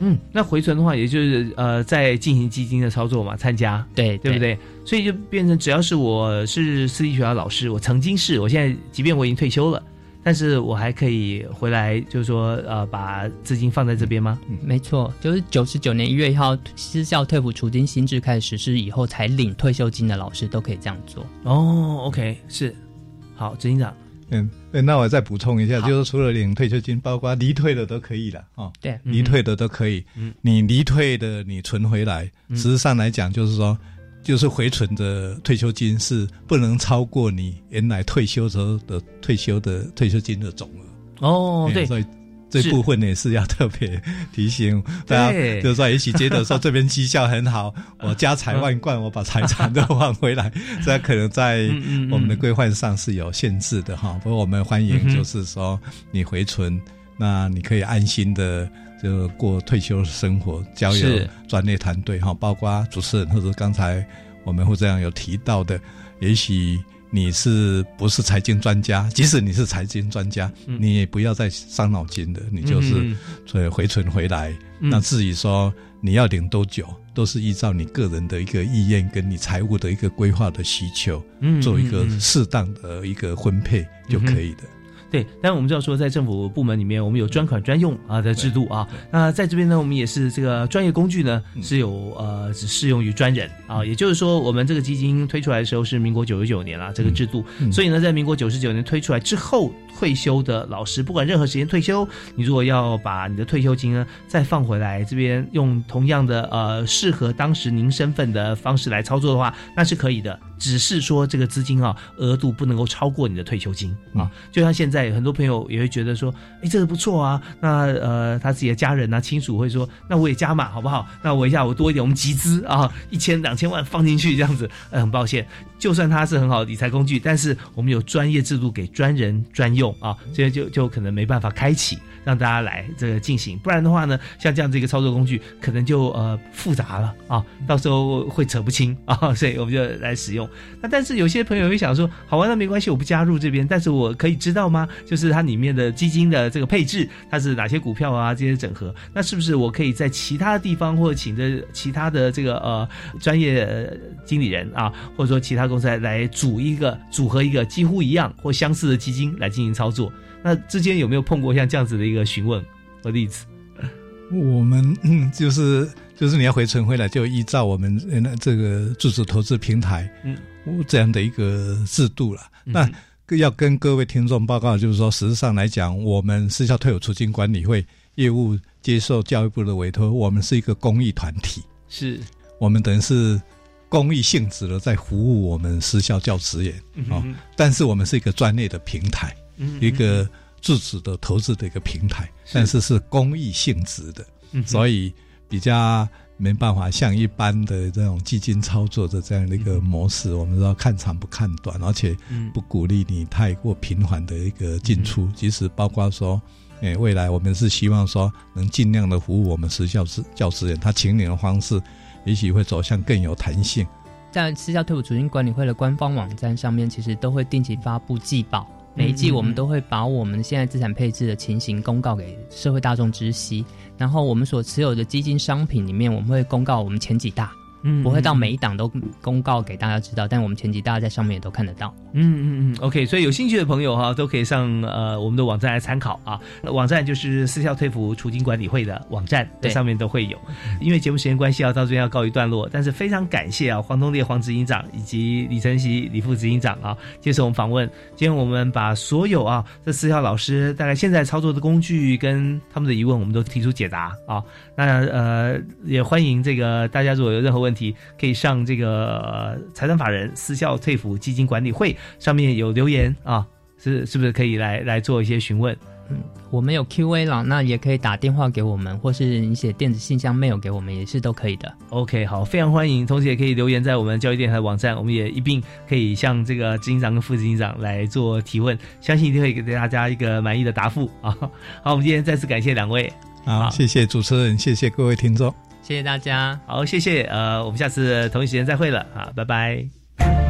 [SPEAKER 1] 嗯，那回存的话，也就是呃，在进行基金的操作嘛，参加，
[SPEAKER 3] 对
[SPEAKER 1] 对不对？所以就变成只要是我是私立学校老师，我曾经是，我现在即便我已经退休了，但是我还可以回来，就是说呃，把资金放在这边吗？
[SPEAKER 3] 没错，就是九十九年一月一号失效退抚储金新制开始实施以后，才领退休金的老师都可以这样做。
[SPEAKER 1] 哦，OK，是，好，执行长。
[SPEAKER 2] 嗯，那我再补充一下，就是除了领退休金，包括离退的都可以了哦。
[SPEAKER 3] 对，
[SPEAKER 2] 离退的都可以。嗯，你离退的你存回来，实质上来讲就是说，就是回存的退休金是不能超过你原来退休时候的退休的退休金的总额。
[SPEAKER 1] 哦，对。
[SPEAKER 2] 所以这部分也是要特别提醒大家，就是说，也许觉得说这边绩效很好，我家财万贯，我把财产都换回来，这可能在我们的规范上是有限制的哈。不过我们欢迎，就是说你回存，那你可以安心的就过退休生活，交友专业团队哈，包括主持人或者刚才我们会这样有提到的，也许。你是不是财经专家？即使你是财经专家，你也不要再伤脑筋的。你就是所以回存回来。那至于说你要领多久，都是依照你个人的一个意愿跟你财务的一个规划的需求，做一个适当的一个分配就可以的。
[SPEAKER 1] 对，但我们知道说，在政府部门里面，我们有专款专用啊的制度啊。那在这边呢，我们也是这个专业工具呢，是有呃只适用于专人啊。也就是说，我们这个基金推出来的时候是民国九十九年了，这个制度。所以呢，在民国九十九年推出来之后，退休的老师，不管任何时间退休，你如果要把你的退休金呢再放回来这边，用同样的呃适合当时您身份的方式来操作的话，那是可以的。只是说这个资金啊，额度不能够超过你的退休金啊。就像现在很多朋友也会觉得说，哎，这个不错啊。那呃，他自己的家人啊、亲属会说，那我也加码好不好？那我一下我多一点，我们集资啊，一千两千万放进去这样子。呃，很抱歉，就算它是很好的理财工具，但是我们有专业制度给专人专用啊，这些就就可能没办法开启让大家来这个进行。不然的话呢，像这样子一个操作工具，可能就呃复杂了啊，到时候会扯不清啊，所以我们就来使用。那但是有些朋友会想说，好玩那没关系，我不加入这边，但是我可以知道吗？就是它里面的基金的这个配置，它是哪些股票啊？这些整合，那是不是我可以在其他地方或者请的其他的这个呃专业经理人啊，或者说其他公司来来组一个组合一个几乎一样或相似的基金来进行操作？那之间有没有碰过像这样子的一个询问和例子？
[SPEAKER 2] 我们嗯就是。就是你要回存回来，就依照我们那这个自主投资平台，嗯，这样的一个制度了。那要跟各位听众报告，就是说，实质上来讲，我们私校退伍储金管理会业务接受教育部的委托，我们是一个公益团体，
[SPEAKER 1] 是
[SPEAKER 2] 我们等于是公益性质的在服务我们私校教职员啊。但是我们是一个专业的平台，一个自主的投资的一个平台，但是是公益性质的，所以。比较没办法像一般的这种基金操作的这样的一个模式，我们说看长不看短，而且不鼓励你太过频繁的一个进出。即使包括说，诶，未来我们是希望说能尽量的服务我们私教师教师员，他请你的方式也许会走向更有弹性。
[SPEAKER 3] 在私教退伍储金管理会的官方网站上面，其实都会定期发布季报。每一季我们都会把我们现在资产配置的情形公告给社会大众知悉，然后我们所持有的基金商品里面，我们会公告我们前几大。嗯，不会到每一档都公告给大家知道，但我们前几大家在上面也都看得到。
[SPEAKER 1] 嗯嗯嗯，OK，所以有兴趣的朋友哈，都可以上呃我们的网站来参考啊。网站就是私校退服储金管理会的网站，在上面都会有。因为节目时间关系啊，到这边要告一段落，但是非常感谢啊黄东烈黄执行长以及李晨曦李副执行长啊接受我们访问。今天我们把所有啊这私校老师大概现在操作的工具跟他们的疑问，我们都提出解答啊。那呃也欢迎这个大家如果有任何问。问题可以上这个财产法人私校退抚基金管理会上面有留言啊，是是不是可以来来做一些询问？
[SPEAKER 3] 嗯，我们有 Q&A 了，那也可以打电话给我们，或是你写电子信箱 mail 给我们，也是都可以的。
[SPEAKER 1] OK，好，非常欢迎，同时也可以留言在我们教育电台网站，我们也一并可以向这个执行长跟副执行长来做提问，相信一定会给大家一个满意的答复啊。好，我们今天再次感谢两位，
[SPEAKER 2] 好，谢谢主持人，谢谢各位听众。
[SPEAKER 3] 谢谢大家，
[SPEAKER 1] 好，谢谢。呃，我们下次同一时间再会了。好，拜拜。